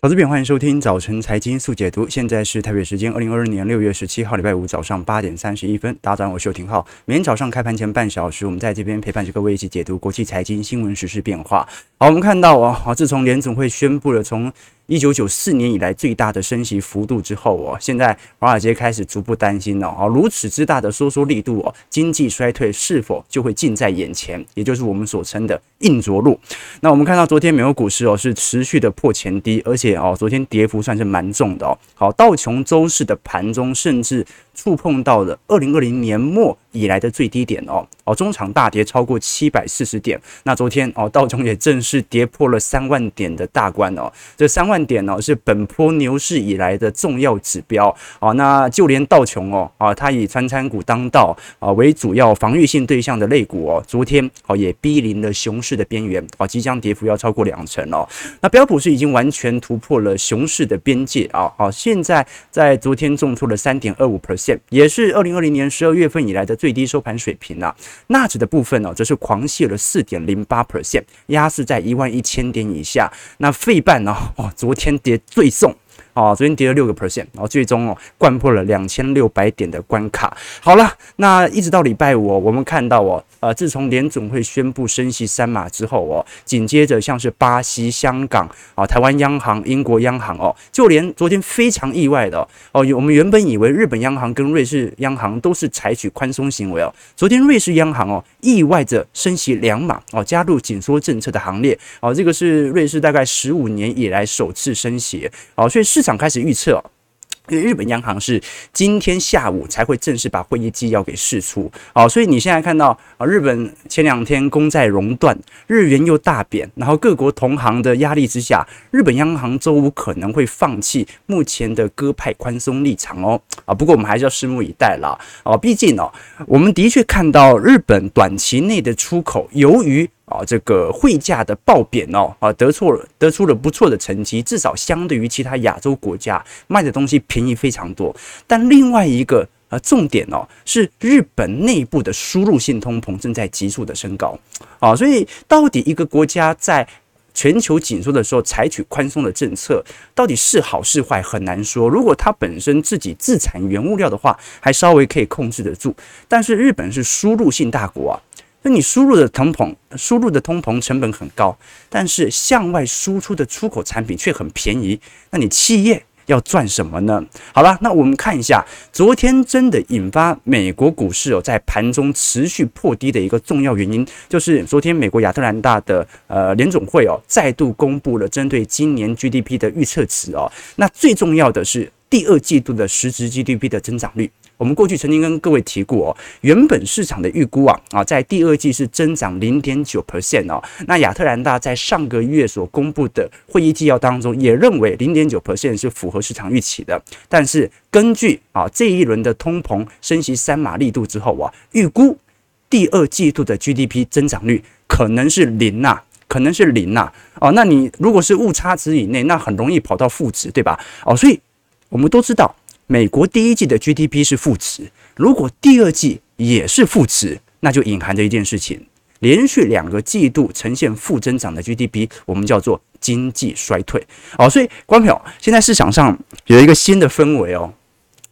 投资篇，欢迎收听早晨财经速解读。现在是台北时间二零二二年六月十七号礼拜五早上八点三十一分。大家早上好，我是邱廷浩。每天早上开盘前半小时，我们在这边陪伴着各位一起解读国际财经新闻、时事变化。好，我们看到啊，好，自从联总会宣布了从一九九四年以来最大的升息幅度之后哦，现在华尔街开始逐步担心了哦，如此之大的收缩力度哦，经济衰退是否就会近在眼前？也就是我们所称的硬着陆。那我们看到昨天美国股市哦是持续的破前低，而且哦昨天跌幅算是蛮重的哦。好，道琼周四的盘中甚至触碰到了二零二零年末以来的最低点哦哦，中场大跌超过七百四十点。那昨天哦道琼也正式跌破了三万点的大关哦，这三万。点呢是本波牛市以来的重要指标哦，那就连道琼哦啊，它以传产股当道啊为主要防御性对象的类股哦，昨天哦也逼临了熊市的边缘啊，即将跌幅要超过两成哦。那标普是已经完全突破了熊市的边界啊，好，现在在昨天重挫了三点二五 percent，也是二零二零年十二月份以来的最低收盘水平啊。纳指的部分呢，则是狂泻了四点零八 percent，压势在一万一千点以下。那费半呢，哦，昨昨天跌最重。哦，昨天跌了六个 percent，然后最终哦，掼破了两千六百点的关卡。好了，那一直到礼拜五，我们看到哦，呃，自从联总会宣布升息三码之后哦，紧接着像是巴西、香港啊、台湾央行、英国央行哦，就连昨天非常意外的哦，我们原本以为日本央行跟瑞士央行都是采取宽松行为哦，昨天瑞士央行哦，意外的升息两码哦，加入紧缩政策的行列哦，这个是瑞士大概十五年以来首次升息哦，所以市场。开始预测，因为日本央行是今天下午才会正式把会议纪要给释出，好，所以你现在看到啊，日本前两天公债熔断，日元又大贬，然后各国同行的压力之下，日本央行周五可能会放弃目前的鸽派宽松立场哦，啊，不过我们还是要拭目以待啦，哦，毕竟哦，我们的确看到日本短期内的出口，由于啊，这个汇价的爆贬哦，啊，得错了，得出了不错的成绩，至少相对于其他亚洲国家卖的东西便宜非常多。但另外一个呃重点哦，是日本内部的输入性通膨正在急速的升高啊，所以到底一个国家在全球紧缩的时候采取宽松的政策，到底是好是坏很难说。如果它本身自己自产原物料的话，还稍微可以控制得住。但是日本是输入性大国啊。那你输入的通膨，输入的通膨成本很高，但是向外输出的出口产品却很便宜，那你企业要赚什么呢？好了，那我们看一下昨天真的引发美国股市哦在盘中持续破低的一个重要原因，就是昨天美国亚特兰大的呃联总会哦再度公布了针对今年 GDP 的预测值哦，那最重要的是第二季度的实质 GDP 的增长率。我们过去曾经跟各位提过哦，原本市场的预估啊啊，在第二季是增长零点九 percent 哦。那亚特兰大在上个月所公布的会议纪要当中，也认为零点九 percent 是符合市场预期的。但是根据啊这一轮的通膨升息三码力度之后啊，预估第二季度的 GDP 增长率可能是零呐，可能是零呐。哦，那你如果是误差值以内，那很容易跑到负值，对吧？哦，所以我们都知道。美国第一季的 GDP 是负值，如果第二季也是负值，那就隐含着一件事情：连续两个季度呈现负增长的 GDP，我们叫做经济衰退。哦，所以观众朋友，现在市场上有一个新的氛围哦，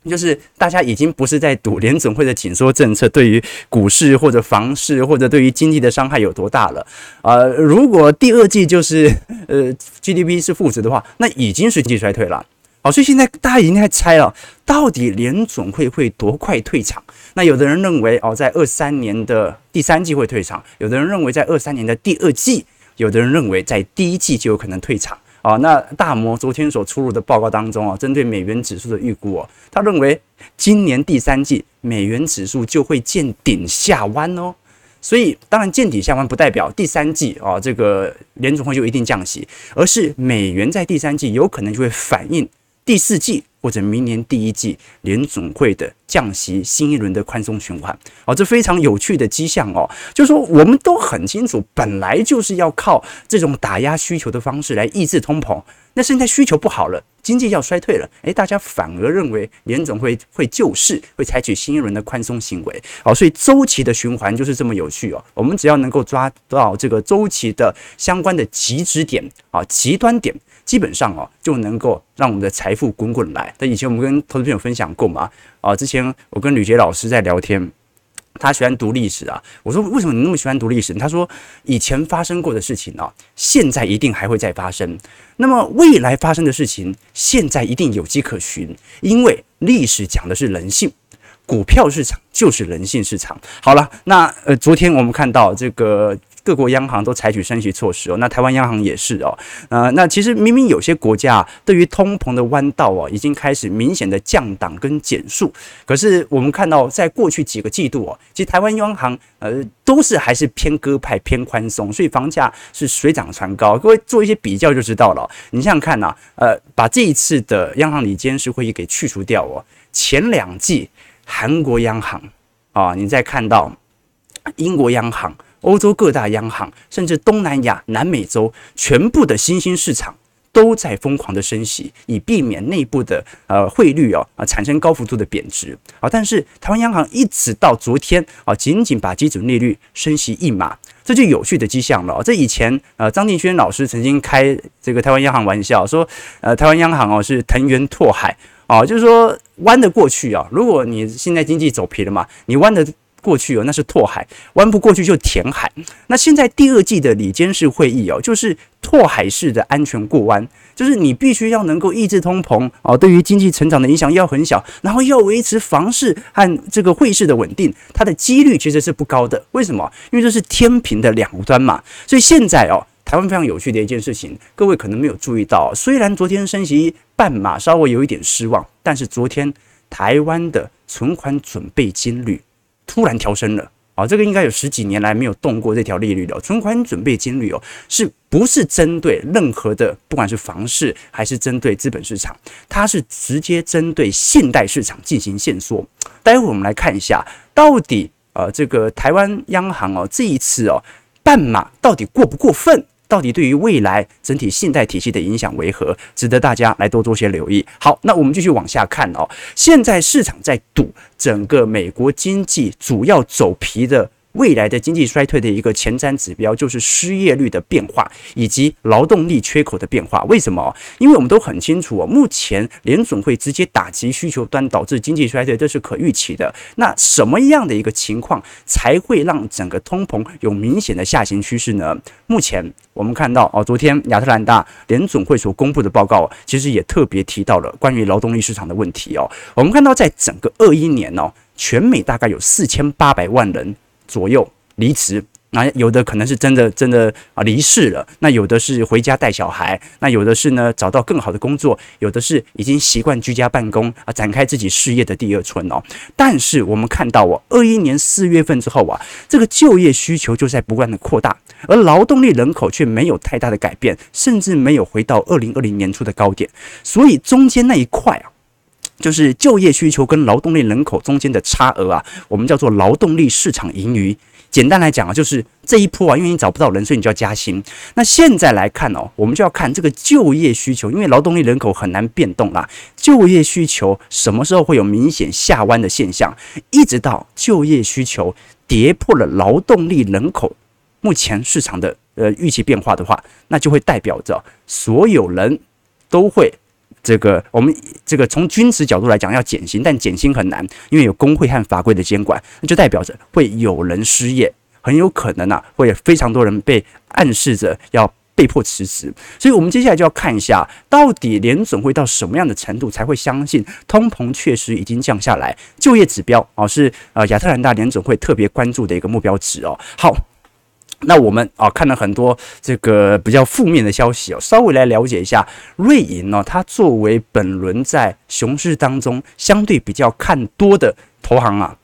就是大家已经不是在赌联总会的紧缩政策对于股市或者房市或者对于经济的伤害有多大了。呃，如果第二季就是呃 GDP 是负值的话，那已经是经济衰退了。好，所以现在大家已经在猜了，到底联总会会多快退场？那有的人认为哦，在二三年的第三季会退场；有的人认为在二三年的第二季；有的人认为在第一季就有可能退场。啊，那大摩昨天所出炉的报告当中啊，针对美元指数的预估哦，他认为今年第三季美元指数就会见顶下弯哦。所以当然见底下弯不代表第三季啊，这个联总会就一定降息，而是美元在第三季有可能就会反映。第四季或者明年第一季联总会的降息，新一轮的宽松循环，哦，这非常有趣的迹象哦。就是说，我们都很清楚，本来就是要靠这种打压需求的方式来抑制通膨。那现在需求不好了，经济要衰退了，诶，大家反而认为联总会会救市，会采取新一轮的宽松行为。哦，所以周期的循环就是这么有趣哦。我们只要能够抓到这个周期的相关的极值点啊，极端点。基本上哦就能够让我们的财富滚滚来。但以前我们跟投资朋友分享过嘛，啊，之前我跟吕杰老师在聊天。他喜欢读历史啊，我说为什么你那么喜欢读历史？他说以前发生过的事情啊，现在一定还会再发生。那么未来发生的事情，现在一定有迹可循，因为历史讲的是人性，股票市场就是人性市场。好了，那呃，昨天我们看到这个。各国央行都采取升息措施哦，那台湾央行也是哦，呃，那其实明明有些国家，对于通膨的弯道哦，已经开始明显的降档跟减速，可是我们看到在过去几个季度哦，其实台湾央行呃都是还是偏鸽派偏宽松，所以房价是水涨船高。各位做一些比较就知道了，你想想看呐，呃，把这一次的央行理监事会议给去除掉哦，前两季韩国央行啊，你再看到英国央行。欧洲各大央行，甚至东南亚、南美洲全部的新兴市场都在疯狂的升息，以避免内部的呃汇率哦啊产生高幅度的贬值啊。但是台湾央行一直到昨天啊，仅仅把基准利率升息一码，这就有趣的迹象了。这以前呃张敬轩老师曾经开这个台湾央行玩笑说，呃台湾央行哦是藤原拓海啊，就是说弯得过去啊。如果你现在经济走皮了嘛，你弯的。过去哦，那是拓海，弯不过去就填海。那现在第二季的里监事会议哦，就是拓海式的安全过弯，就是你必须要能够抑制通膨哦，对于经济成长的影响要很小，然后要维持房市和这个汇市的稳定，它的几率其实是不高的。为什么？因为这是天平的两端嘛。所以现在哦，台湾非常有趣的一件事情，各位可能没有注意到，虽然昨天升息半码稍微有一点失望，但是昨天台湾的存款准备金率。突然调升了啊！这个应该有十几年来没有动过这条利率的存款准备金率哦，是不是针对任何的，不管是房市还是针对资本市场，它是直接针对信贷市场进行限缩。待会我们来看一下，到底呃这个台湾央行哦这一次哦半码到底过不过分？到底对于未来整体信贷体系的影响为何？值得大家来多多些留意。好，那我们继续往下看哦。现在市场在赌整个美国经济主要走皮的。未来的经济衰退的一个前瞻指标就是失业率的变化以及劳动力缺口的变化。为什么？因为我们都很清楚哦，目前联总会直接打击需求端，导致经济衰退，这是可预期的。那什么样的一个情况才会让整个通膨有明显的下行趋势呢？目前我们看到哦，昨天亚特兰大联总会所公布的报告，其实也特别提到了关于劳动力市场的问题哦。我们看到在整个二一年哦，全美大概有四千八百万人。左右离职，那有的可能是真的真的啊离世了，那有的是回家带小孩，那有的是呢找到更好的工作，有的是已经习惯居家办公啊，展开自己事业的第二春哦。但是我们看到哦，二一年四月份之后啊，这个就业需求就在不断的扩大，而劳动力人口却没有太大的改变，甚至没有回到二零二零年初的高点，所以中间那一块啊。就是就业需求跟劳动力人口中间的差额啊，我们叫做劳动力市场盈余。简单来讲啊，就是这一波啊，因为你找不到人，所以你就要加薪。那现在来看哦，我们就要看这个就业需求，因为劳动力人口很难变动啦。就业需求什么时候会有明显下弯的现象？一直到就业需求跌破了劳动力人口目前市场的呃预期变化的话，那就会代表着所有人都会。这个我们这个从均值角度来讲要减薪，但减薪很难，因为有工会和法规的监管，那就代表着会有人失业，很有可能啊会有非常多人被暗示着要被迫辞职。所以，我们接下来就要看一下，到底联总会到什么样的程度才会相信通膨确实已经降下来？就业指标哦，是呃亚特兰大联总会特别关注的一个目标值哦。好。那我们啊看了很多这个比较负面的消息哦，稍微来了解一下瑞银呢，它作为本轮在熊市当中相对比较看多的投行啊，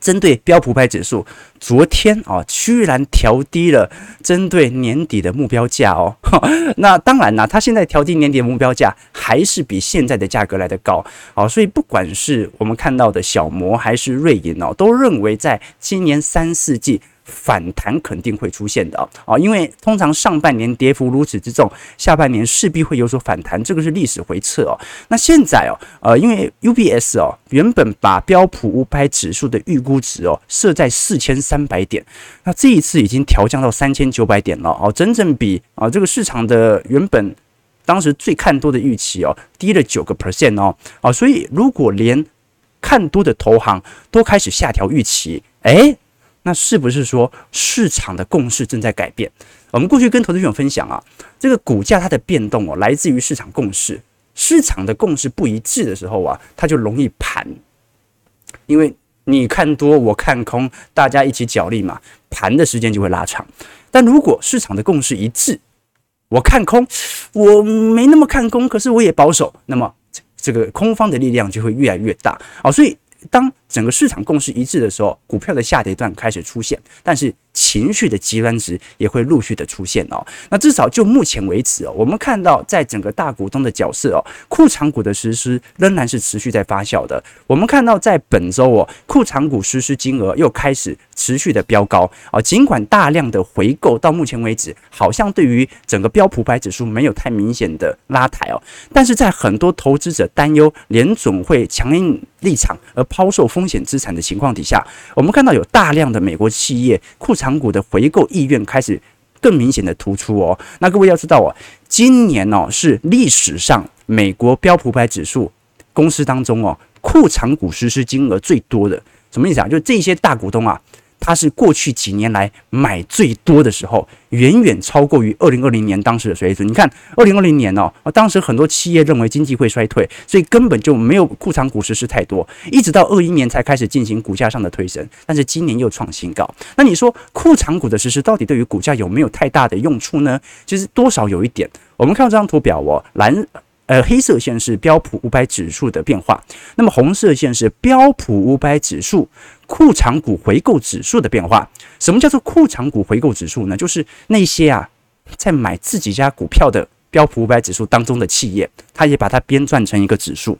针对标普百指数，昨天啊居然调低了针对年底的目标价哦。那当然啦，它现在调低年底的目标价还是比现在的价格来得高啊，所以不管是我们看到的小摩还是瑞银哦，都认为在今年三四季。反弹肯定会出现的啊，因为通常上半年跌幅如此之重，下半年势必会有所反弹，这个是历史回测哦。那现在哦，呃，因为 UBS 哦，原本把标普五百指数的预估值哦设在四千三百点，那这一次已经调降到三千九百点了哦，整整比啊这个市场的原本。当时最看多的预期哦，低了九个 percent 哦，啊，所以如果连看多的投行都开始下调预期，诶，那是不是说市场的共识正在改变？我们过去跟投资朋友分享啊，这个股价它的变动哦，来自于市场共识，市场的共识不一致的时候啊，它就容易盘，因为你看多我看空，大家一起角力嘛，盘的时间就会拉长。但如果市场的共识一致，我看空，我没那么看空，可是我也保守，那么这个空方的力量就会越来越大啊，所以当整个市场共识一致的时候，股票的下跌段开始出现，但是。情绪的极端值也会陆续的出现哦。那至少就目前为止哦，我们看到在整个大股东的角色哦，库藏股的实施仍然是持续在发酵的。我们看到在本周哦，库藏股实施金额又开始持续的飙高啊。尽管大量的回购到目前为止，好像对于整个标普五百指数没有太明显的拉抬哦，但是在很多投资者担忧联总会强硬立场而抛售风风险资产的情况底下，我们看到有大量的美国企业库藏。股的回购意愿开始更明显的突出哦。那各位要知道哦，今年哦是历史上美国标普百指数公司当中哦库藏股实施金额最多的，什么意思啊？就这些大股东啊。它是过去几年来买最多的时候，远远超过于二零二零年当时的水准。你看，二零二零年哦，当时很多企业认为经济会衰退，所以根本就没有库藏股实施太多，一直到二一年才开始进行股价上的推升。但是今年又创新高。那你说库藏股的实施到底对于股价有没有太大的用处呢？其实多少有一点。我们看到这张图表哦，蓝呃黑色线是标普五百指数的变化，那么红色线是标普五百指数。库藏股回购指数的变化，什么叫做库藏股回购指数呢？就是那些啊在买自己家股票的标普五百指数当中的企业，它也把它编撰成一个指数。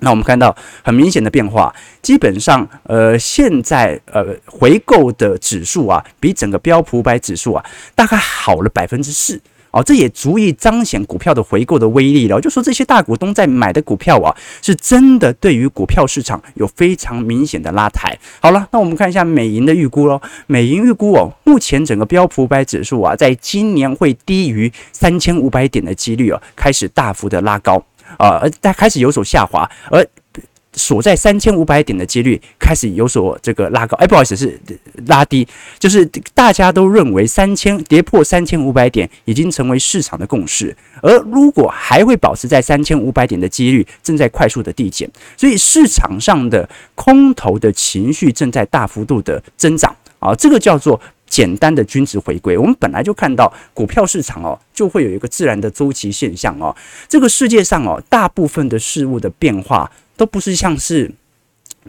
那我们看到很明显的变化，基本上呃现在呃回购的指数啊，比整个标普五百指数啊大概好了百分之四。哦，这也足以彰显股票的回购的威力了。就说这些大股东在买的股票啊，是真的对于股票市场有非常明显的拉抬。好了，那我们看一下美银的预估喽。美银预估哦，目前整个标普五百指数啊，在今年会低于三千五百点的几率啊，开始大幅的拉高啊，而它开始有所下滑，而。锁在三千五百点的几率开始有所这个拉高，哎，不好意思，是拉低，就是大家都认为三千跌破三千五百点已经成为市场的共识，而如果还会保持在三千五百点的几率正在快速的递减，所以市场上的空头的情绪正在大幅度的增长啊，这个叫做简单的均值回归。我们本来就看到股票市场哦，就会有一个自然的周期现象哦，这个世界上哦，大部分的事物的变化。都不是像是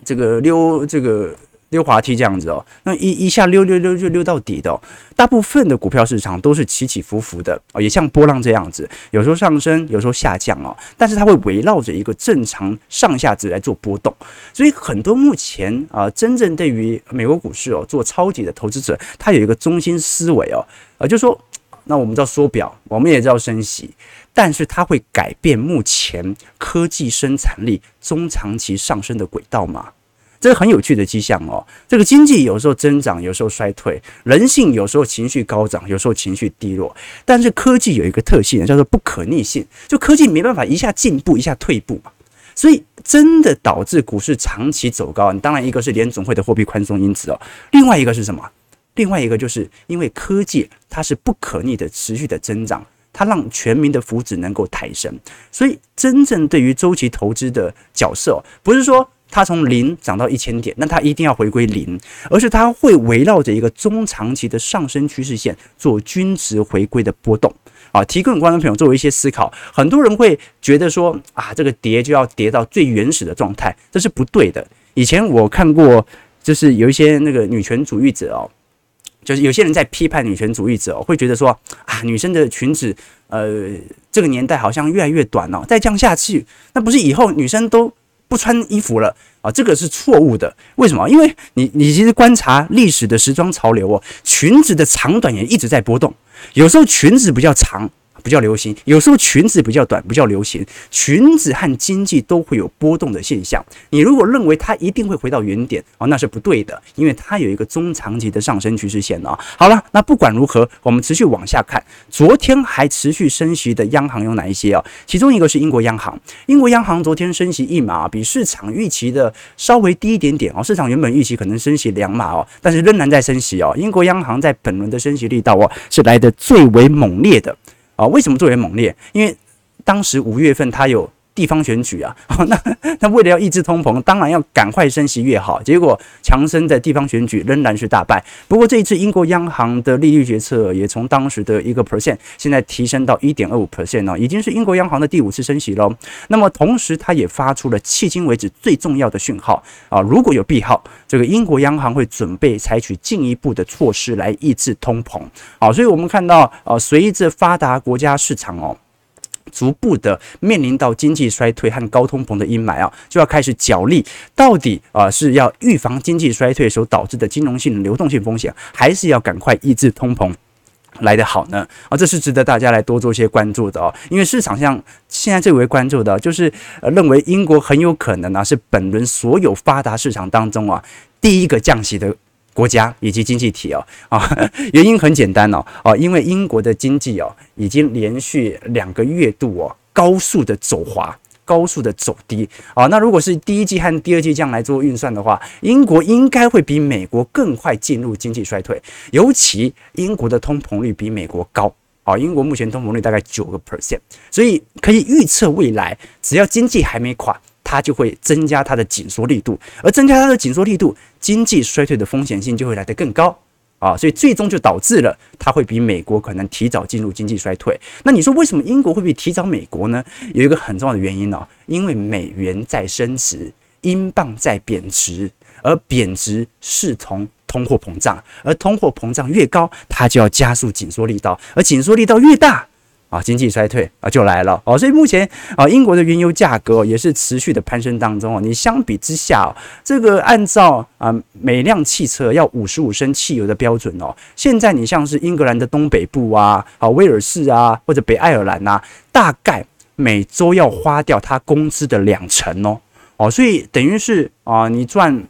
这个溜这个溜滑梯这样子哦，那一一下溜溜溜就溜到底的。大部分的股票市场都是起起伏伏的哦，也像波浪这样子，有时候上升，有时候下降哦。但是它会围绕着一个正常上下值来做波动，所以很多目前啊，真正对于美国股市哦做抄底的投资者，他有一个中心思维哦，呃，就说，那我们知道缩表，我们也知道升息。但是它会改变目前科技生产力中长期上升的轨道吗？这是很有趣的迹象哦。这个经济有时候增长，有时候衰退；人性有时候情绪高涨，有时候情绪低落。但是科技有一个特性，叫做不可逆性，就科技没办法一下进步，一下退步嘛。所以真的导致股市长期走高，你当然一个是联总会的货币宽松因子哦，另外一个是什么？另外一个就是因为科技它是不可逆的持续的增长。它让全民的福祉能够抬升，所以真正对于周期投资的角色，不是说它从零涨到一千点，那它一定要回归零，而是它会围绕着一个中长期的上升趋势线做均值回归的波动啊。提供给观众朋友作为一些思考，很多人会觉得说啊，这个跌就要跌到最原始的状态，这是不对的。以前我看过，就是有一些那个女权主义者哦。就是有些人在批判女权主义者，会觉得说啊，女生的裙子，呃，这个年代好像越来越短了，再这样下去，那不是以后女生都不穿衣服了啊？这个是错误的。为什么？因为你你其实观察历史的时装潮流哦，裙子的长短也一直在波动，有时候裙子比较长，不叫流行，有时候裙子比较短不叫流行，裙子和经济都会有波动的现象。你如果认为它一定会回到原点哦，那是不对的，因为它有一个中长期的上升趋势线哦。好了，那不管如何，我们持续往下看，昨天还持续升息的央行有哪一些哦？其中一个是英国央行，英国央行昨天升息一码，比市场预期的稍微低一点点哦。市场原本预期可能升息两码哦，但是仍然在升息哦。英国央行在本轮的升息力道哦，是来得最为猛烈的。啊，为什么最为猛烈？因为当时五月份它有地方选举啊，那 那为了要抑制通膨，当然要赶快升息越好。结果强生在地方选举仍然是大败。不过这一次英国央行的利率决策也从当时的一个 percent，现在提升到一点二五 percent 哦，已经是英国央行的第五次升息喽。那么同时，它也发出了迄今为止最重要的讯号啊，如果有必要，这个英国央行会准备采取进一步的措施来抑制通膨。好，所以我们看到啊，随着发达国家市场哦。逐步的面临到经济衰退和高通膨的阴霾啊，就要开始角力，到底啊是要预防经济衰退所导致的金融性流动性风险，还是要赶快抑制通膨 来得好呢？啊，这是值得大家来多做些关注的哦，因为市场上现在最为关注的，就是呃认为英国很有可能啊是本轮所有发达市场当中啊第一个降息的。国家以及经济体哦啊，原因很简单哦哦，因为英国的经济哦已经连续两个月度哦高速的走滑，高速的走低啊。那如果是第一季和第二季这样来做运算的话，英国应该会比美国更快进入经济衰退，尤其英国的通膨率比美国高啊。英国目前通膨率大概九个 percent，所以可以预测未来只要经济还没垮。它就会增加它的紧缩力度，而增加它的紧缩力度，经济衰退的风险性就会来得更高啊，所以最终就导致了它会比美国可能提早进入经济衰退。那你说为什么英国会比提早美国呢？有一个很重要的原因哦，因为美元在升值，英镑在贬值，而贬值视同通货膨胀，而通货膨胀越高，它就要加速紧缩力道，而紧缩力道越大。啊，经济衰退啊就来了哦，所以目前啊，英国的原油价格也是持续的攀升当中哦。你相比之下，这个按照啊每辆汽车要五十五升汽油的标准哦，现在你像是英格兰的东北部啊，啊威尔士啊或者北爱尔兰啊，大概每周要花掉他工资的两成哦哦，所以等于是啊你赚。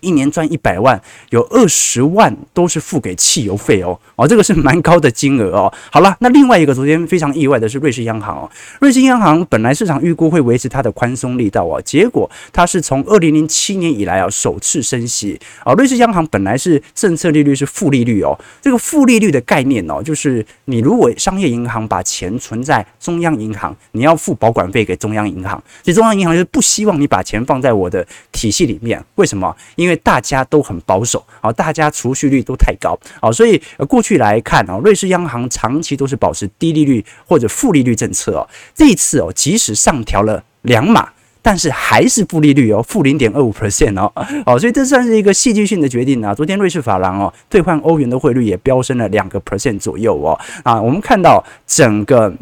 一年赚一百万，有二十万都是付给汽油费哦，哦，这个是蛮高的金额哦。好了，那另外一个昨天非常意外的是瑞士央行哦，瑞士央行本来市场预估会维持它的宽松力道哦，结果它是从二零零七年以来啊首次升息啊。瑞士央行本来是政策利率是负利率哦，这个负利率的概念哦，就是你如果商业银行把钱存在中央银行，你要付保管费给中央银行，所以中央银行就是不希望你把钱放在我的体系里面，为什么？因为因为大家都很保守啊，大家储蓄率都太高啊，所以过去来看啊，瑞士央行长期都是保持低利率或者负利率政策哦。这一次哦，即使上调了两码，但是还是负利率哦，负零点二五 percent 哦。好，所以这算是一个戏剧性的决定啊。昨天瑞士法郎哦，兑换欧元的汇率也飙升了两个 percent 左右哦。啊，我们看到整个。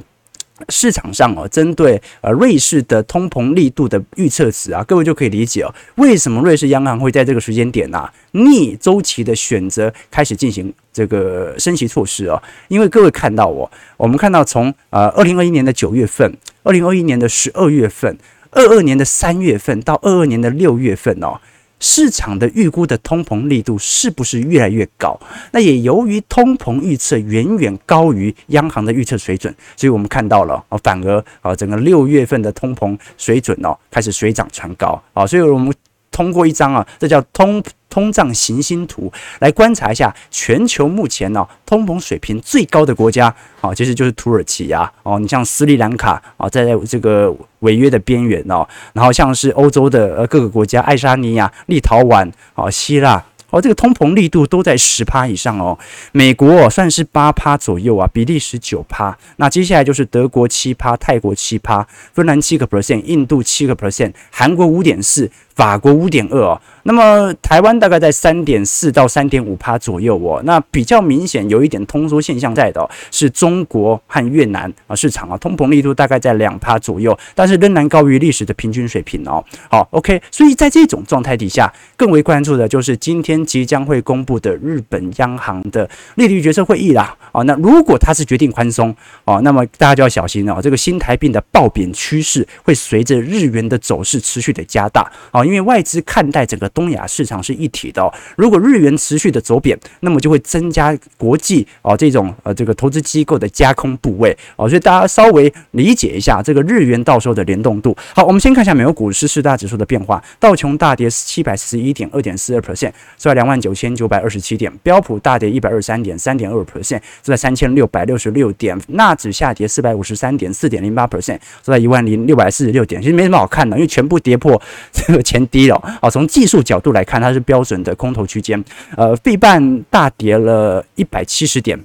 市场上哦，针对呃瑞士的通膨力度的预测值啊，各位就可以理解哦，为什么瑞士央行会在这个时间点啊逆周期的选择开始进行这个升息措施哦，因为各位看到哦，我们看到从呃二零二一年的九月份、二零二一年的十二月份、二二年的三月份到二二年的六月份哦。市场的预估的通膨力度是不是越来越高？那也由于通膨预测远远高于央行的预测水准，所以我们看到了啊，反而啊，整个六月份的通膨水准哦，开始水涨船高啊，所以我们通过一张啊，这叫通。通胀行星图来观察一下全球目前呢通膨水平最高的国家啊，其实就是土耳其啊哦，你像斯里兰卡啊，在这个违约的边缘哦，然后像是欧洲的呃各个国家，爱沙尼亚、立陶宛啊、希腊。哦，这个通膨力度都在十趴以上哦。美国哦算是八趴左右啊，比利时九趴。那接下来就是德国七趴，泰国七趴，芬兰七个 percent，印度七个 percent，韩国五点四，法国五点二哦。那么台湾大概在三点四到三点五趴左右哦。那比较明显有一点通缩现象在的，是中国和越南啊市场啊，通膨力度大概在两趴左右，但是仍然高于历史的平均水平哦。好，OK，所以在这种状态底下，更为关注的就是今天。即将会公布的日本央行的利率决策会议啦。啊，那如果它是决定宽松，哦，那么大家就要小心哦，这个新台币的爆贬趋势会随着日元的走势持续的加大。啊，因为外资看待整个东亚市场是一体的哦。如果日元持续的走贬，那么就会增加国际哦这种呃这个投资机构的加空部位哦。所以大家稍微理解一下这个日元到时候的联动度。好，我们先看一下美国股市四大指数的变化，道琼大跌七百四十一点二点四二 percent，收在两万九千九百二十七点；标普大跌一百二十三点三点二 percent，收在三千六百六十六点；纳指下跌四百五十三点四点零八 percent，收在一万零六百四十六点。其实没什么好看的，因为全部跌破这个前低了。啊，从技术角度来看，它是标准的空头区间。呃，费半大跌了一百七十点。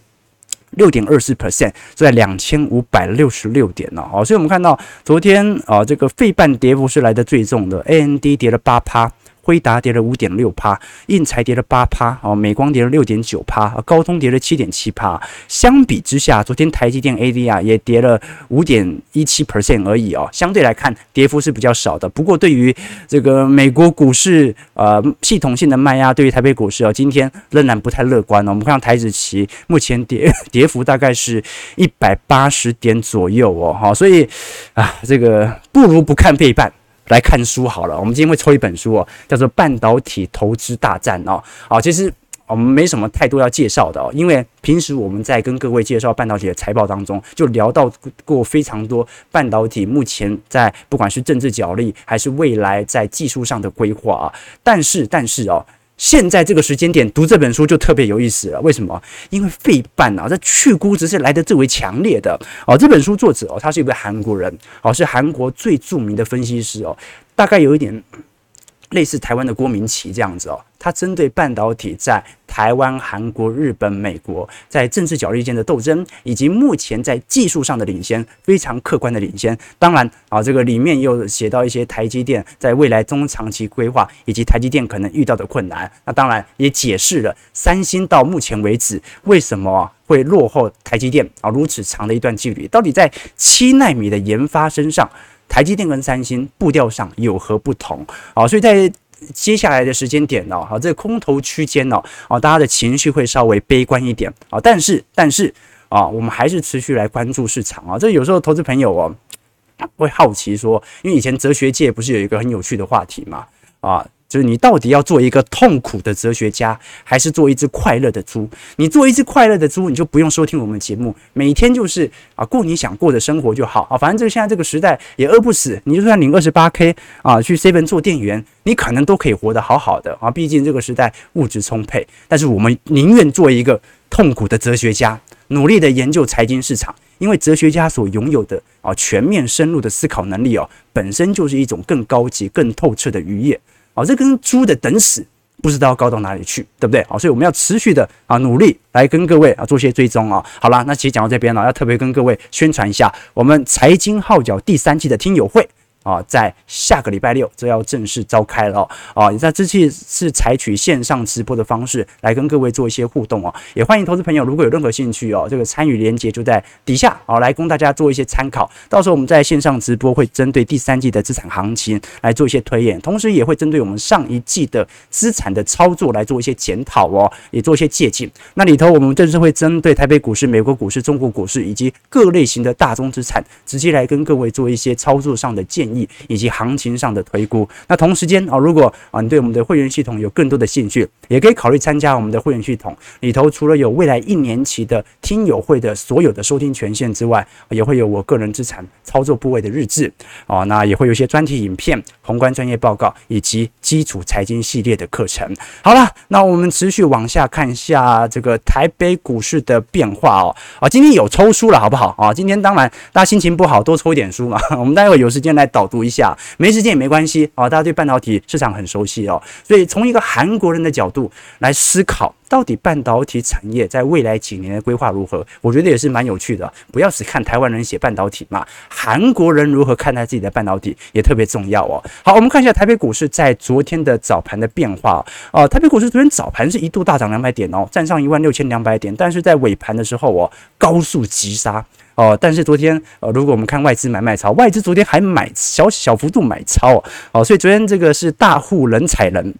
六点二四 percent，在两千五百六十六点呢。好，所以我们看到昨天啊，这个费半跌幅是来的最重的，A N D 跌了八趴。辉达跌了五点六趴，印材跌了八趴，哦，美光跌了六点九趴，高通跌了七点七趴。相比之下，昨天台积电 ADR 也跌了五点一七 percent 而已哦，相对来看跌幅是比较少的。不过对于这个美国股市，呃，系统性的卖压，对于台北股市哦，今天仍然不太乐观哦。我们看台指期目前跌跌幅大概是一百八十点左右哦，哈，所以啊，这个不如不看费半。来看书好了，我们今天会抽一本书哦，叫做《半导体投资大战》哦。好，其实我们没什么太多要介绍的哦，因为平时我们在跟各位介绍半导体的财报当中，就聊到过非常多半导体目前在不管是政治角力还是未来在技术上的规划啊。但是，但是哦。现在这个时间点读这本书就特别有意思了，为什么？因为费半啊，这去估值是来的最为强烈的哦。这本书作者哦，他是一位韩国人哦，是韩国最著名的分析师哦，大概有一点。类似台湾的郭明奇这样子哦，它针对半导体在台湾、韩国、日本、美国在政治角力间的斗争，以及目前在技术上的领先，非常客观的领先。当然啊，这个里面又写到一些台积电在未来中长期规划，以及台积电可能遇到的困难。那当然也解释了三星到目前为止为什么会落后台积电啊如此长的一段距离，到底在七纳米的研发身上。台积电跟三星步调上有何不同？啊，所以在接下来的时间点呢，好，这个空头区间呢，啊，大家的情绪会稍微悲观一点啊，但是但是啊，我们还是持续来关注市场啊。这有时候投资朋友哦会好奇说，因为以前哲学界不是有一个很有趣的话题嘛，啊。就是你到底要做一个痛苦的哲学家，还是做一只快乐的猪？你做一只快乐的猪，你就不用收听我们节目，每天就是啊过你想过的生活就好啊。反正这个现在这个时代也饿不死，你就算领二十八 K 啊，去 seven 做店员，你可能都可以活得好好的啊。毕竟这个时代物质充沛，但是我们宁愿做一个痛苦的哲学家，努力的研究财经市场，因为哲学家所拥有的啊全面深入的思考能力哦，本身就是一种更高级、更透彻的愉悦。哦，这跟猪的等死不知道高到哪里去，对不对？啊，所以我们要持续的啊努力来跟各位啊做些追踪啊。好了，那其实讲到这边了，要特别跟各位宣传一下我们财经号角第三季的听友会。啊，在下个礼拜六就要正式召开了哦。啊，那这次是采取线上直播的方式来跟各位做一些互动哦。也欢迎投资朋友如果有任何兴趣哦，这个参与连接就在底下哦，来供大家做一些参考。到时候我们在线上直播会针对第三季的资产行情来做一些推演，同时也会针对我们上一季的资产的操作来做一些检讨哦，也做一些借鉴。那里头我们正是会针对台北股市、美国股市、中国股市以及各类型的大宗资产，直接来跟各位做一些操作上的建议。以及行情上的推估。那同时间啊，如果啊你对我们的会员系统有更多的兴趣，也可以考虑参加我们的会员系统。里头除了有未来一年期的听友会的所有的收听权限之外，也会有我个人资产操作部位的日志啊，那也会有一些专题影片、宏观专业报告以及基础财经系列的课程。好了，那我们持续往下看一下这个台北股市的变化哦。啊，今天有抽书了，好不好啊？今天当然大家心情不好，多抽一点书嘛。我们待会有时间来导读一下。没时间也没关系啊，大家对半导体市场很熟悉哦，所以从一个韩国人的角度来思考，到底半导体产业在未来几年的规划如何？我觉得也是蛮有趣的。不要只看台湾人写半导体嘛，韩国人如何看待自己的半导体也特别重要哦。好，我们看一下台北股市在昨天的早盘的变化哦。台北股市昨天早盘是一度大涨两百点哦，站上一万六千两百点，但是在尾盘的时候哦，高速急杀。哦，但是昨天呃，如果我们看外资买卖超，外资昨天还买小小幅度买超哦，所以昨天这个是大户人踩人，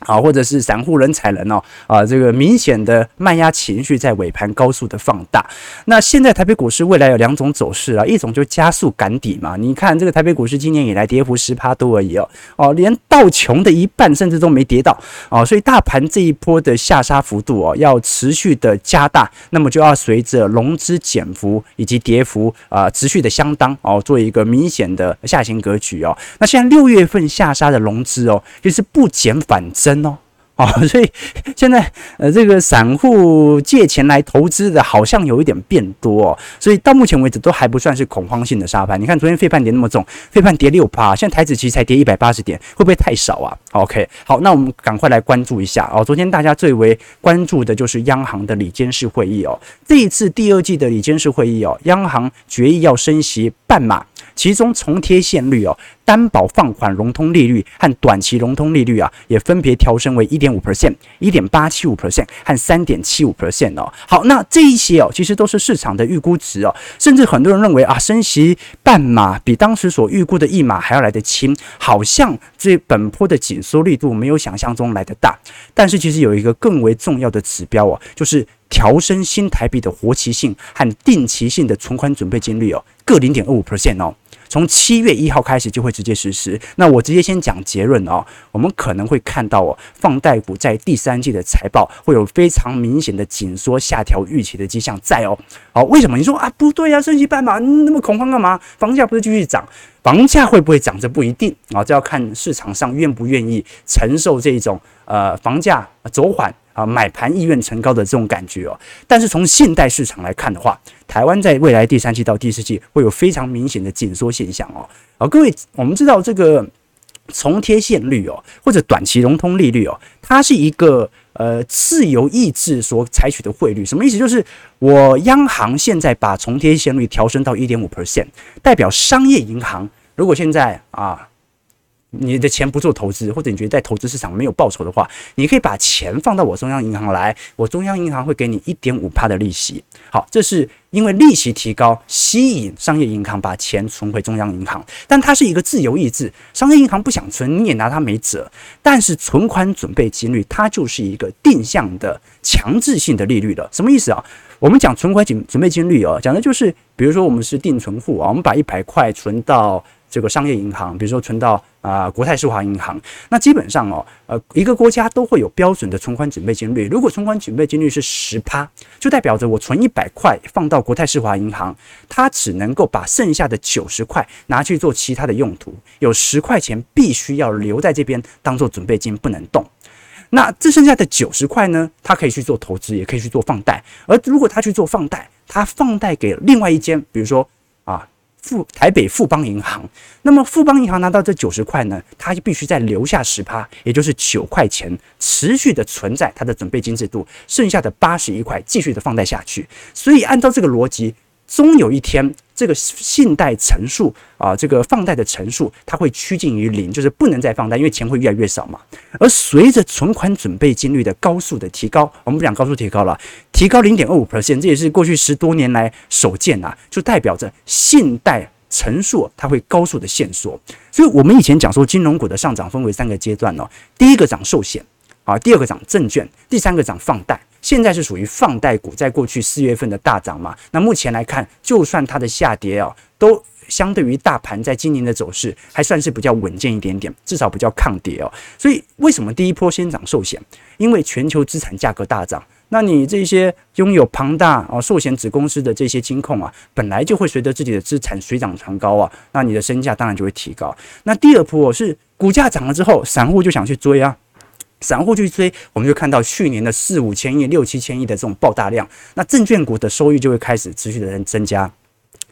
啊，或者是散户人踩人哦，啊，这个明显的卖压情绪在尾盘高速的放大。那现在台北股市未来有两种走势啊，一种就加速赶底嘛。你看这个台北股市今年以来跌幅十趴多而已哦，哦，连道琼的一半甚至都没跌到哦，所以大盘这一波的下杀幅度哦，要持续的加大，那么就要随着融资减幅以及跌幅啊持续的相当哦，做一个明显的下行格局哦。那现在六月份下杀的融资哦，就是不减反增。真哦，哦，所以现在呃，这个散户借钱来投资的，好像有一点变多哦，所以到目前为止都还不算是恐慌性的杀盘。你看昨天费半跌那么重，费半跌六趴，现在台指期才跌一百八十点，会不会太少啊？OK，好，那我们赶快来关注一下哦。昨天大家最为关注的就是央行的理监事会议哦，这一次第二季的理监事会议哦，央行决议要升息半码。其中重贴现率哦，担保放款融通利率和短期融通利率啊，也分别调升为一点五 percent、一点八七五 percent 和三点七五 percent 哦。好，那这一些哦，其实都是市场的预估值哦，甚至很多人认为啊，升息半码比当时所预估的一码还要来得轻，好像这本波的紧缩力度没有想象中来得大。但是其实有一个更为重要的指标哦，就是调升新台币的活期性和定期性的存款准备金率哦，各零点二五 percent 哦。从七月一号开始就会直接实施。那我直接先讲结论哦，我们可能会看到哦，放贷股在第三季的财报会有非常明显的紧缩、下调预期的迹象在哦。好，为什么？你说啊，不对呀，升息半码，那么恐慌干嘛？房价不是继续涨？房价会不会涨？这不一定啊，这要看市场上愿不愿意承受这种呃房价走缓。啊，买盘意愿成高的这种感觉哦，但是从现代市场来看的话，台湾在未来第三季到第四季会有非常明显的紧缩现象哦。啊，各位，我们知道这个重贴现率哦，或者短期融通利率哦，它是一个呃自由意志所采取的汇率。什么意思？就是我央行现在把重贴现率调升到一点五 percent，代表商业银行如果现在啊。你的钱不做投资，或者你觉得在投资市场没有报酬的话，你可以把钱放到我中央银行来，我中央银行会给你一点五趴的利息。好，这是因为利息提高，吸引商业银行把钱存回中央银行，但它是一个自由意志，商业银行不想存，你也拿它没辙。但是存款准备金率，它就是一个定向的强制性的利率了。什么意思啊？我们讲存款准准备金率哦，讲的就是，比如说我们是定存户啊，我们把一百块存到。这个商业银行，比如说存到啊、国泰世华银行，那基本上哦，呃，一个国家都会有标准的存款准备金率。如果存款准备金率是十趴，就代表着我存一百块放到国泰世华银行，它只能够把剩下的九十块拿去做其他的用途，有十块钱必须要留在这边当做准备金，不能动。那这剩下的九十块呢，它可以去做投资，也可以去做放贷。而如果他去做放贷，他放贷给另外一间，比如说。富台北富邦银行，那么富邦银行拿到这九十块呢，它就必须再留下十趴，也就是九块钱，持续的存在它的准备金制度，剩下的八十一块继续的放贷下去。所以按照这个逻辑。终有一天，这个信贷乘数啊，这个放贷的乘数，它会趋近于零，就是不能再放贷，因为钱会越来越少嘛。而随着存款准备金率的高速的提高，我们不讲高速提高了，提高零点二五 percent，这也是过去十多年来首见啊，就代表着信贷乘数它会高速的限缩。所以我们以前讲说，金融股的上涨分为三个阶段哦，第一个涨寿险啊，第二个涨证券，第三个涨放贷。现在是属于放贷股，在过去四月份的大涨嘛，那目前来看，就算它的下跌啊，都相对于大盘在今年的走势还算是比较稳健一点点，至少比较抗跌哦。所以为什么第一波先涨寿险？因为全球资产价格大涨，那你这些拥有庞大啊寿险子公司的这些金控啊，本来就会随着自己的资产水涨船高啊，那你的身价当然就会提高。那第二波是股价涨了之后，散户就想去追啊。散户去追，我们就看到去年的四五千亿、六七千亿的这种爆大量，那证券股的收益就会开始持续的增加，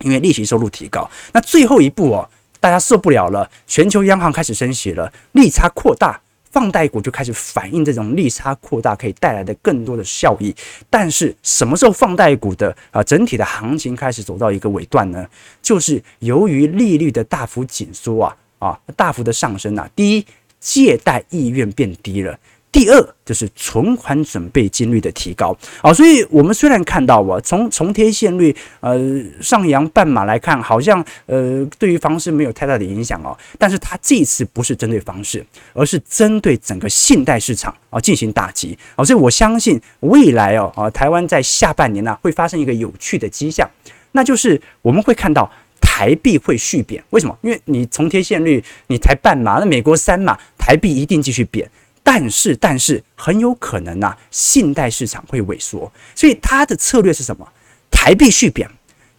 因为利息收入提高。那最后一步哦，大家受不了了，全球央行开始升息了，利差扩大，放贷股就开始反映这种利差扩大可以带来的更多的效益。但是什么时候放贷股的啊整体的行情开始走到一个尾段呢？就是由于利率的大幅紧缩啊啊大幅的上升啊，第一。借贷意愿变低了。第二就是存款准备金率的提高。啊，所以我们虽然看到啊，从从贴现率呃上扬半码来看，好像呃对于房市没有太大的影响哦，但是它这次不是针对房市，而是针对整个信贷市场啊进行打击。啊，所以我相信未来哦啊，台湾在下半年呢会发生一个有趣的迹象，那就是我们会看到台币会续贬，为什么？因为你重贴现率你才半码，那美国三码，台币一定继续贬。但是，但是很有可能呐、啊，信贷市场会萎缩，所以它的策略是什么？台币续贬。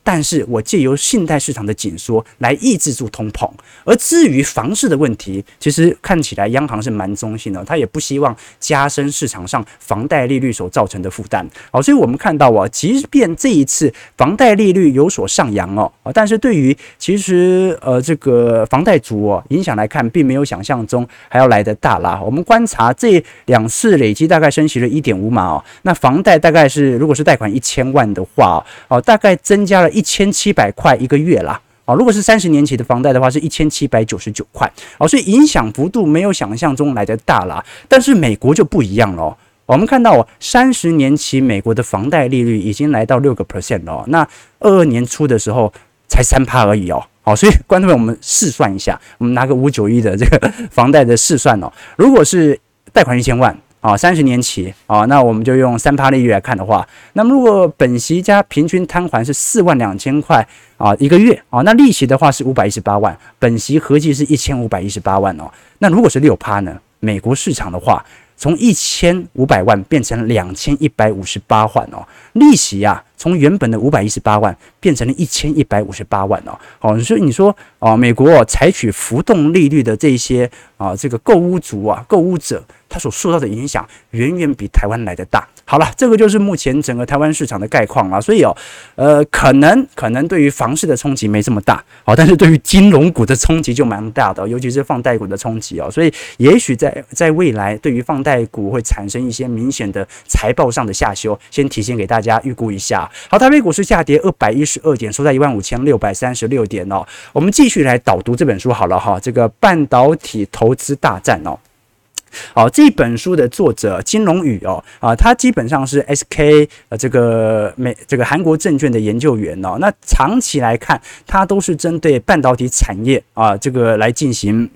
但是我借由信贷市场的紧缩来抑制住通膨，而至于房市的问题，其实看起来央行是蛮中性的，他也不希望加深市场上房贷利率所造成的负担。好，所以我们看到啊，即便这一次房贷利率有所上扬哦，但是对于其实呃这个房贷族哦影响来看，并没有想象中还要来得大啦。我们观察这两次累积大概升息了一点五码哦，那房贷大概是如果是贷款一千万的话哦，大概增加了。一千七百块一个月啦，啊，如果是三十年期的房贷的话，是一千七百九十九块，啊，所以影响幅度没有想象中来得大啦。但是美国就不一样了，我们看到哦，三十年期美国的房贷利率已经来到六个 percent 了，那二二年初的时候才三趴而已哦，好，所以 观众朋友，我们试算一下，我们拿个五九一的这个 房贷的试算哦，如果是贷款一千万。啊，三十年期啊，那我们就用三趴利率来看的话，那么如果本息加平均摊还是四万两千块啊一个月啊，那利息的话是五百一十八万，本息合计是一千五百一十八万哦。那如果是六趴呢？美国市场的话，从一千五百万变成两千一百五十八万哦，利息呀、啊，从原本的五百一十八万变成了一千一百五十八万哦。好，所以你说啊，美国采取浮动利率的这些啊，这个购屋族啊，购屋者。他所受到的影响远远比台湾来的大。好了，这个就是目前整个台湾市场的概况了。所以哦，呃，可能可能对于房市的冲击没这么大，好，但是对于金融股的冲击就蛮大的，尤其是放贷股的冲击哦。所以也许在在未来，对于放贷股会产生一些明显的财报上的下修。先提前给大家预估一下。好，台北股市下跌二百一十二点，收在一万五千六百三十六点哦。我们继续来导读这本书好了哈，这个半导体投资大战哦。好，这本书的作者金龙宇哦，啊，他基本上是 SK 呃这个美这个韩国证券的研究员哦，那长期来看，他都是针对半导体产业啊这个来进行。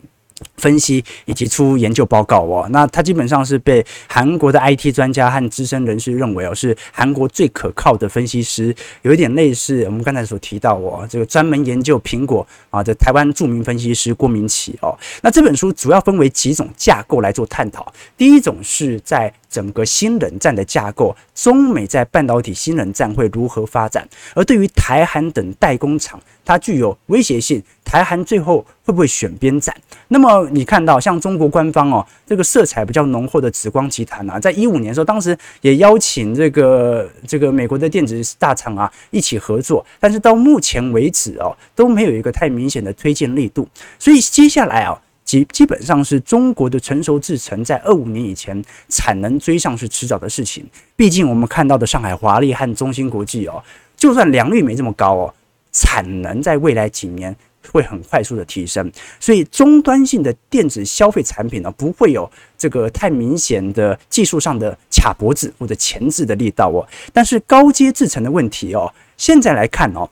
分析以及出研究报告哦，那它基本上是被韩国的 IT 专家和资深人士认为哦，是韩国最可靠的分析师，有一点类似我们刚才所提到哦，这个专门研究苹果啊的台湾著名分析师郭明奇哦。那这本书主要分为几种架构来做探讨，第一种是在整个新冷战的架构，中美在半导体新冷战会如何发展？而对于台韩等代工厂，它具有威胁性。台韩最后会不会选边站？那么你看到像中国官方哦，这个色彩比较浓厚的紫光集团啊，在一五年的时候，当时也邀请这个这个美国的电子大厂啊一起合作，但是到目前为止哦，都没有一个太明显的推进力度。所以接下来啊。基基本上是中国的成熟制程，在二五年以前产能追上是迟早的事情。毕竟我们看到的上海华丽和中芯国际哦，就算良率没这么高哦，产能在未来几年会很快速的提升。所以终端性的电子消费产品呢，不会有这个太明显的技术上的卡脖子或者钳制的力道哦。但是高阶制程的问题哦，现在来看哦。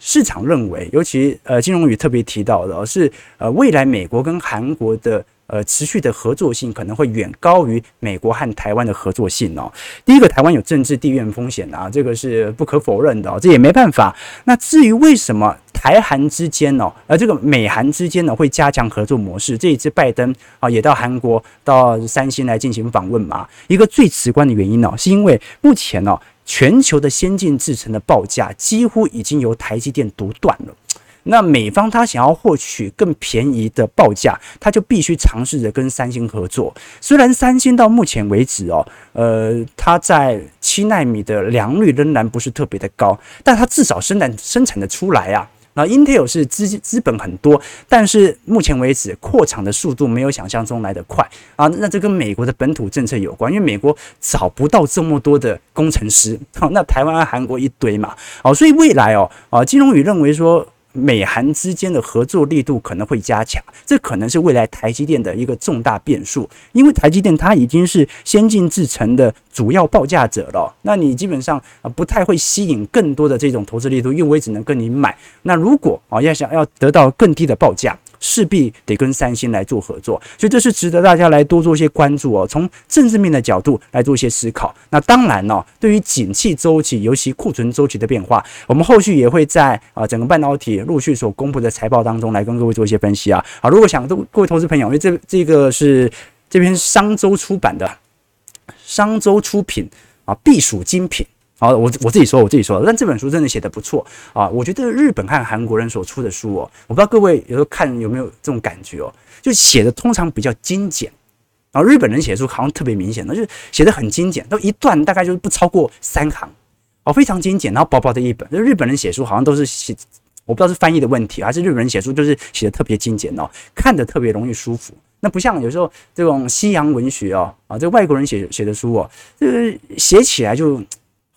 市场认为，尤其呃，金融宇特别提到的是，呃，未来美国跟韩国的呃持续的合作性可能会远高于美国和台湾的合作性哦。第一个，台湾有政治地缘风险啊，这个是不可否认的，这也没办法。那至于为什么台韩之间呢，呃，这个美韩之间呢会加强合作模式？这一次拜登啊也到韩国到三星来进行访问嘛。一个最直观的原因呢，是因为目前呢。全球的先进制程的报价几乎已经由台积电独断了。那美方他想要获取更便宜的报价，他就必须尝试着跟三星合作。虽然三星到目前为止哦，呃，它在七纳米的良率仍然不是特别的高，但它至少生产生产的出来啊。那 Intel 是资资本很多，但是目前为止扩厂的速度没有想象中来得快啊。那这跟美国的本土政策有关，因为美国找不到这么多的工程师，那台湾韩国一堆嘛，哦，所以未来哦，啊，金融宇认为说，美韩之间的合作力度可能会加强，这可能是未来台积电的一个重大变数。因为台积电它已经是先进制程的主要报价者了，那你基本上啊不太会吸引更多的这种投资力度，因为我也只能跟你买。那如果啊要想要得到更低的报价，势必得跟三星来做合作，所以这是值得大家来多做一些关注哦。从政治面的角度来做一些思考。那当然呢、哦，对于景气周期，尤其库存周期的变化，我们后续也会在啊整个半导体陆续所公布的财报当中来跟各位做一些分析啊。好，如果想各位投资朋友，因为这这个是这篇商周出版的，商周出品啊，必属精品。好，我我自己说，我自己说，但这本书真的写得不错啊！我觉得日本和韩国人所出的书哦，我不知道各位有时候看有没有这种感觉哦，就写的通常比较精简，然后日本人写书好像特别明显的，就是写的很精简，都一段大概就是不超过三行，哦，非常精简，然后薄薄的一本。就日本人写书好像都是写，我不知道是翻译的问题，还是日本人写书就是写的特别精简哦，看着特别容易舒服。那不像有时候这种西洋文学哦，啊，这外国人写写的书哦，这个写起来就。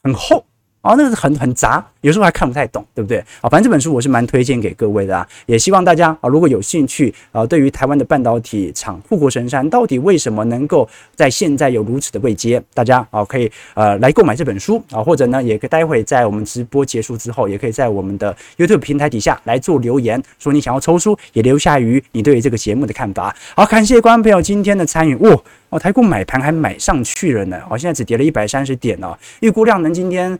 很厚啊，那个是很很杂，有时候还看不太懂，对不对啊？反正这本书我是蛮推荐给各位的啊，也希望大家啊，如果有兴趣啊，对于台湾的半导体厂护国神山到底为什么能够在现在有如此的位阶，大家啊可以呃来购买这本书啊，或者呢，也可以待会在我们直播结束之后，也可以在我们的 YouTube 平台底下来做留言，说你想要抽书，也留下于你对于这个节目的看法。好，感谢观众朋友今天的参与，哇！哦台股买盘还买上去了呢，哦，现在只跌了一百三十点哦，预估量能今天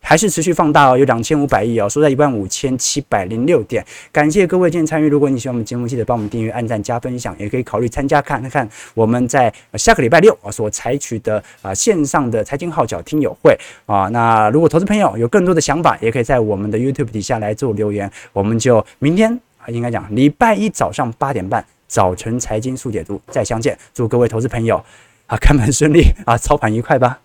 还是持续放大哦，有两千五百亿哦，收在一万五千七百零六点。感谢各位今天参与，如果你喜欢我们节目，记得帮我们订阅、按赞、加分享，也可以考虑参加看看我们在下个礼拜六啊所采取的啊线上的财经号角听友会啊。那如果投资朋友有更多的想法，也可以在我们的 YouTube 底下来做留言，我们就明天啊应该讲礼拜一早上八点半。早晨财经速解读，再相见。祝各位投资朋友啊，开盘顺利啊，操盘愉快吧。